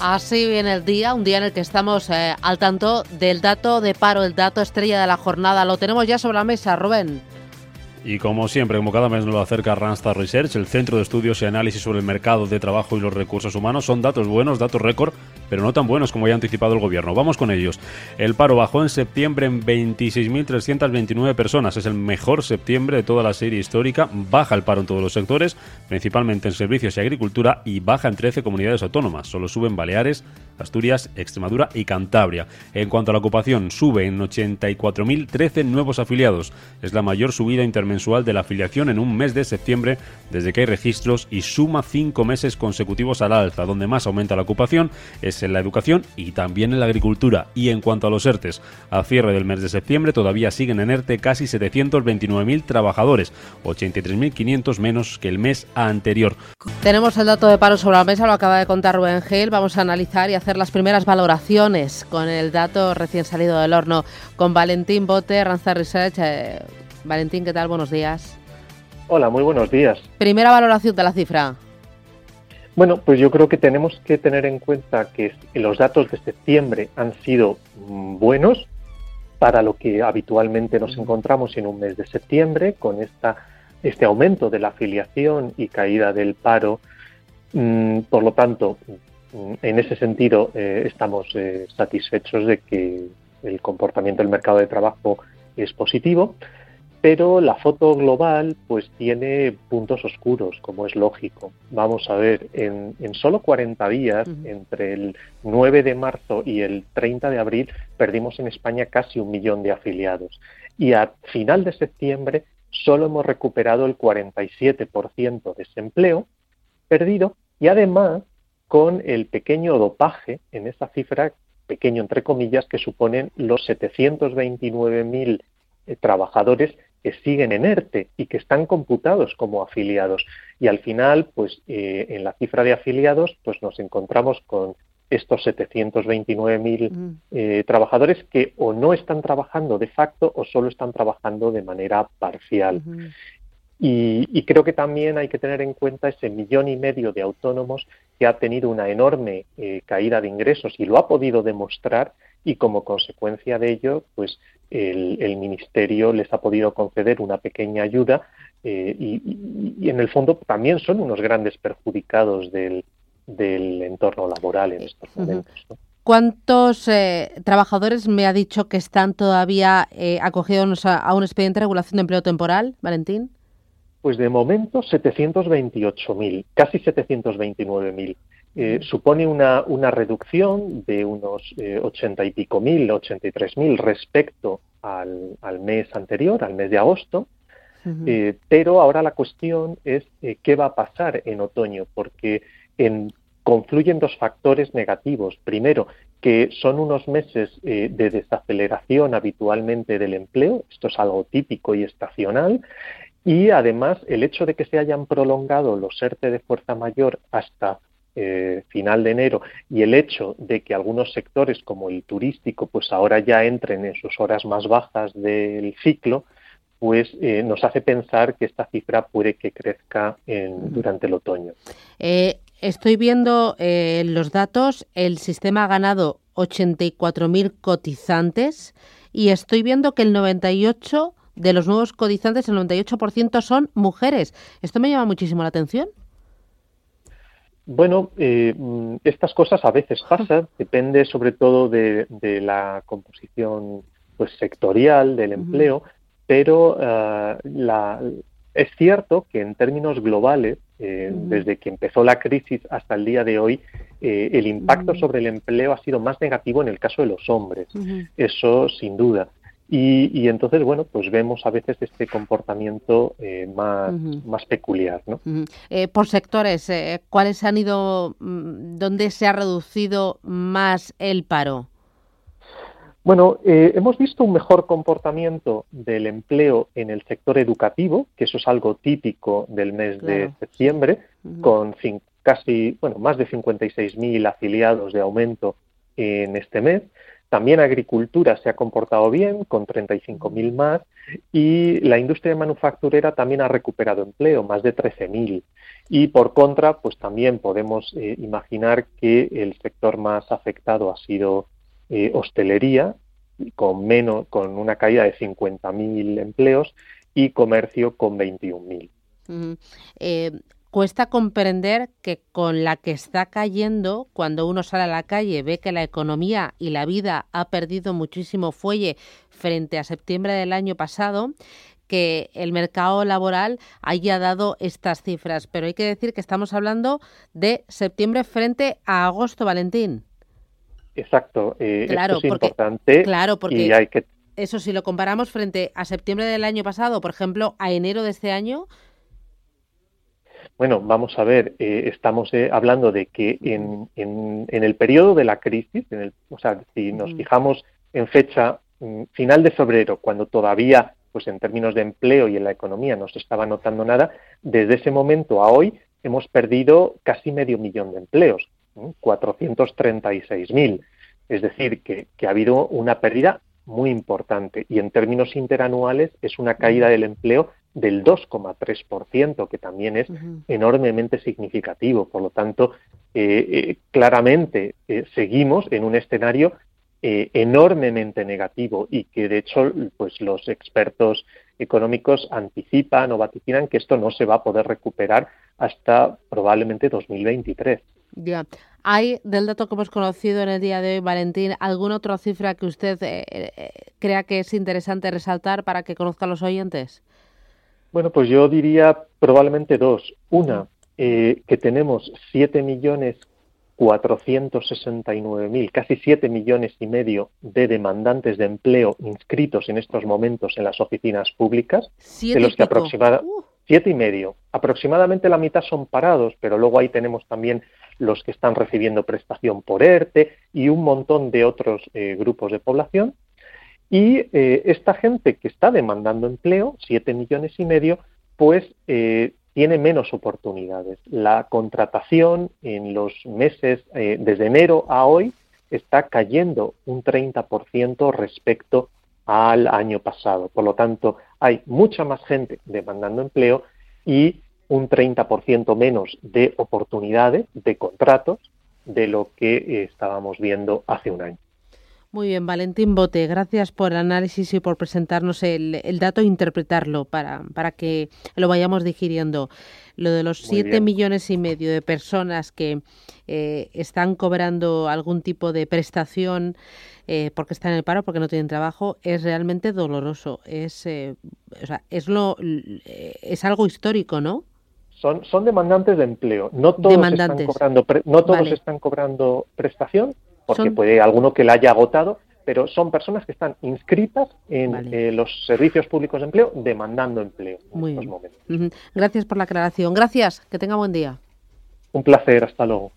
Así viene el día, un día en el que estamos eh, al tanto del dato de paro, el dato estrella de la jornada. Lo tenemos ya sobre la mesa, Rubén. Y como siempre, como cada mes nos lo acerca Randstad Research, el Centro de Estudios y Análisis sobre el Mercado de Trabajo y los Recursos Humanos, son datos buenos, datos récord, pero no tan buenos como ya ha anticipado el Gobierno. Vamos con ellos. El paro bajó en septiembre en 26.329 personas. Es el mejor septiembre de toda la serie histórica. Baja el paro en todos los sectores, principalmente en servicios y agricultura, y baja en 13 comunidades autónomas. Solo suben Baleares, Asturias, Extremadura y Cantabria. En cuanto a la ocupación, sube en 84.013 nuevos afiliados. Es la mayor subida intermensual de la afiliación en un mes de septiembre desde que hay registros y suma cinco meses consecutivos al alza. Donde más aumenta la ocupación es en la educación y también en la agricultura. Y en cuanto a los ERTES, a cierre del mes de septiembre todavía siguen en ERTE casi 729.000 trabajadores, 83.500 menos que el mes anterior. Tenemos el dato de paro sobre la mesa, lo acaba de contar Rubén Gil. Vamos a analizar y hacer las primeras valoraciones con el dato recién salido del horno con Valentín Bote, Ranza Research. Eh, Valentín, ¿qué tal? Buenos días. Hola, muy buenos días. Primera valoración de la cifra. Bueno, pues yo creo que tenemos que tener en cuenta que los datos de septiembre han sido mm, buenos para lo que habitualmente nos encontramos en un mes de septiembre, con esta, este aumento de la afiliación y caída del paro. Mm, por lo tanto, en ese sentido, eh, estamos eh, satisfechos de que el comportamiento del mercado de trabajo es positivo, pero la foto global pues tiene puntos oscuros, como es lógico. Vamos a ver, en, solo 40 días, entre el 9 de marzo y el 30 de abril, perdimos en España casi un millón de afiliados. Y a final de septiembre solo hemos recuperado el 47% de ese empleo perdido y además con el pequeño dopaje en esa cifra, pequeño entre comillas, que suponen los 729.000 eh, trabajadores que siguen en ERTE y que están computados como afiliados. Y al final, pues eh, en la cifra de afiliados, pues nos encontramos con estos 729.000 mm. eh, trabajadores que o no están trabajando de facto o solo están trabajando de manera parcial. Y, creo que también hay que tener en cuenta ese millón y medio de autónomos que ha tenido una enorme eh, caída de ingresos y lo ha podido demostrar y como consecuencia de ello, pues el, ministerio les ha podido conceder una pequeña ayuda eh, y, en el fondo también son unos grandes perjudicados del, entorno laboral en estos momentos. ¿Cuántos eh, trabajadores me ha dicho que están todavía acogidos a un expediente de regulación de empleo temporal, Valentín? Pues de momento 728.000, casi 729.000. Eh, supone una, una, reducción de unos eh, 80 y pico mil, 83 mil respecto al, al, mes anterior, al mes de agosto. eh, pero ahora la cuestión es eh, qué va a pasar en otoño, porque en, confluyen dos factores negativos. Primero, que son unos meses eh, de desaceleración habitualmente del empleo, esto es algo típico y estacional, y además, el hecho de que se hayan prolongado los ERTE de fuerza mayor hasta eh, final de enero y el hecho de que algunos sectores como el turístico pues ahora ya entren en sus horas más bajas del ciclo, pues eh, nos hace pensar que esta cifra puede que crezca durante el otoño. Eh, estoy viendo los datos, el sistema ha ganado 84.000 cotizantes y estoy viendo que el 98 de los nuevos codizantes, el 98% son mujeres. ¿Esto me llama muchísimo la atención? Bueno, eh, estas cosas a veces pasan, depende sobre todo de, la composición pues sectorial del empleo, pero eh, la, es cierto que en términos globales, eh, desde que empezó la crisis hasta el día de hoy, el impacto sobre el empleo ha sido más negativo en el caso de los hombres. Eso sin duda. Y, entonces, bueno, pues vemos a veces este comportamiento eh, más, más peculiar. ¿no? Eh, por sectores, eh, ¿cuáles han ido, mm, dónde se ha reducido más el paro? Bueno, hemos visto un mejor comportamiento del empleo en el sector educativo, que eso es algo típico del mes de septiembre, con casi, bueno, más de 56.000 afiliados de aumento en este mes. También agricultura se ha comportado bien, con 35.000 más, y la industria manufacturera también ha recuperado empleo, más de 13.000. Y por contra, pues también podemos eh, imaginar que el sector más afectado ha sido eh, hostelería, con, menos, con una caída de 50.000 empleos, y comercio con 21.000. eh, cuesta comprender que con la que está cayendo, cuando uno sale a la calle, ve que la economía y la vida ha perdido muchísimo fuelle frente a septiembre del año pasado, que el mercado laboral haya dado estas cifras. Pero hay que decir que estamos hablando de septiembre frente a agosto, Valentín. Exacto, eh, claro, esto es porque, importante claro, porque y hay que... eso si lo comparamos frente a septiembre del año pasado, por ejemplo, a enero de este año, bueno, vamos a ver, eh, estamos eh, hablando de que en, en, en, el periodo de la crisis, en el, o sea, si nos fijamos en fecha mm, final de febrero, cuando todavía, pues en términos de empleo y en la economía no se estaba notando nada, desde ese momento a hoy hemos perdido casi medio millón de empleos, 436.000. Es decir, que, que ha habido una pérdida muy importante y en términos interanuales es una caída del empleo del 2,3%, que también es enormemente significativo. Por lo tanto, eh, eh, claramente eh, seguimos en un escenario enormemente negativo y que, de hecho, pues los expertos económicos anticipan o vaticinan que esto no se va a poder recuperar hasta probablemente 2023. Ya. ¿Hay, del dato que hemos conocido en el día de hoy, Valentín, alguna otra cifra que usted crea que es interesante resaltar para que conozcan los oyentes? Bueno, pues yo diría probablemente dos. Una, eh, que tenemos 7 millones 469.000, casi 7 millones y medio de demandantes de empleo inscritos en estos momentos en las oficinas públicas, de los que aproximadamente siete y medio. Aproximadamente la mitad son parados, pero luego ahí tenemos también los que están recibiendo prestación por ERTE y un montón de otros eh, grupos de población. Y eh, esta gente que está demandando empleo, 7 millones y medio, pues eh, tiene menos oportunidades. La contratación en los meses eh, desde enero a hoy está cayendo un 30% respecto al año pasado. Por lo tanto, hay mucha más gente demandando empleo y un 30% menos de oportunidades, de contratos, de lo que estábamos viendo hace un año. Muy bien, Valentín Bote, gracias por el análisis y por presentarnos el, dato e interpretarlo para, para que lo vayamos digiriendo. Lo de los siete millones y medio de personas que eh, están cobrando algún tipo de prestación eh, porque están en el paro, porque no tienen trabajo, es realmente doloroso. Es, eh, o sea, es, lo, es algo histórico, ¿no? Son, son demandantes de empleo. No todos, Están, cobrando no todos están cobrando prestación, porque puede alguno que la haya agotado, pero son personas que están inscritas en eh, los servicios públicos de empleo demandando empleo en estos momentos. Gracias por la aclaración. Gracias. Que tenga buen día. Un placer. Hasta luego.